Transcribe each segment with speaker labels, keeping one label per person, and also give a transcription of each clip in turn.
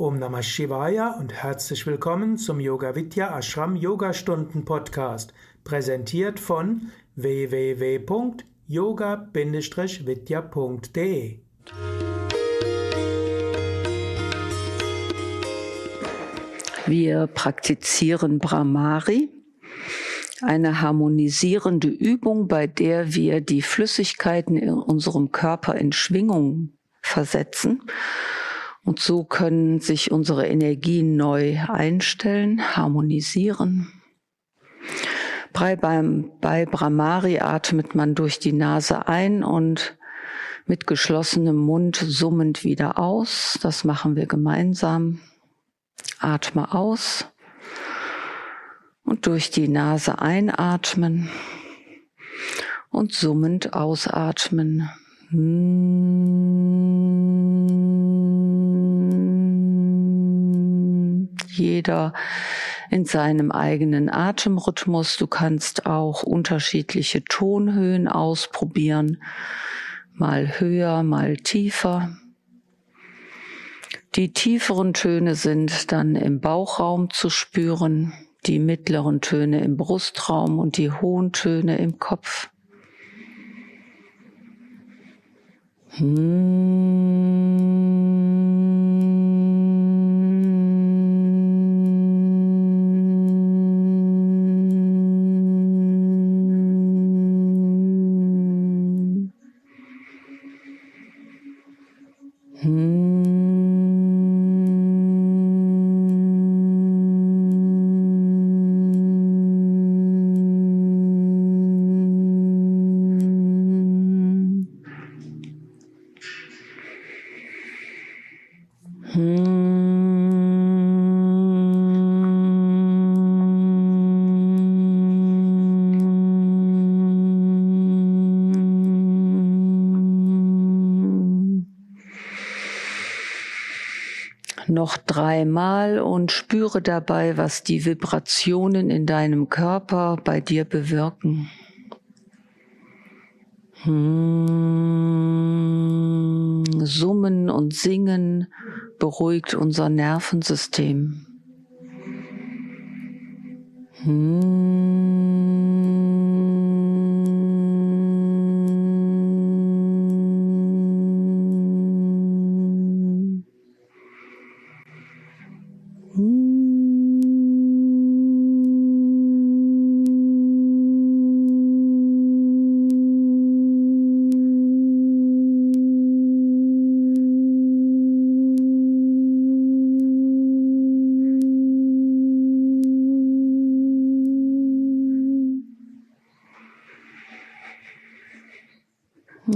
Speaker 1: Om Namah Shivaya und herzlich willkommen zum Yoga Vidya Ashram Yogastunden Podcast, präsentiert von www.yoga-vidya.de.
Speaker 2: Wir praktizieren Brahmari, eine harmonisierende Übung, bei der wir die Flüssigkeiten in unserem Körper in Schwingung versetzen. Und so können sich unsere Energien neu einstellen, harmonisieren. Bei, beim, bei Brahmari atmet man durch die Nase ein und mit geschlossenem Mund summend wieder aus. Das machen wir gemeinsam. Atme aus und durch die Nase einatmen und summend ausatmen. Jeder in seinem eigenen Atemrhythmus. Du kannst auch unterschiedliche Tonhöhen ausprobieren, mal höher, mal tiefer. Die tieferen Töne sind dann im Bauchraum zu spüren, die mittleren Töne im Brustraum und die hohen Töne im Kopf. Noch dreimal und spüre dabei, was die Vibrationen in deinem Körper bei dir bewirken. Hm, Summen und Singen beruhigt unser Nervensystem. Hm.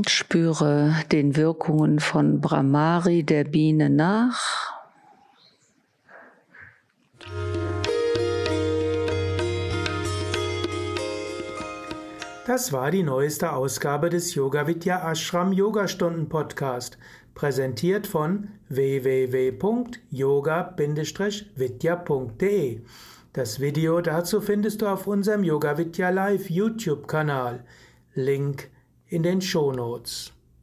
Speaker 2: Spüre den Wirkungen von Brahmari der Biene nach.
Speaker 1: Das war die neueste Ausgabe des Yoga Vidya Ashram Yogastunden Podcast, präsentiert von www.yoga-vidya.de. Das Video dazu findest du auf unserem Yoga Vidya Live YouTube Kanal. Link in den Shownotes.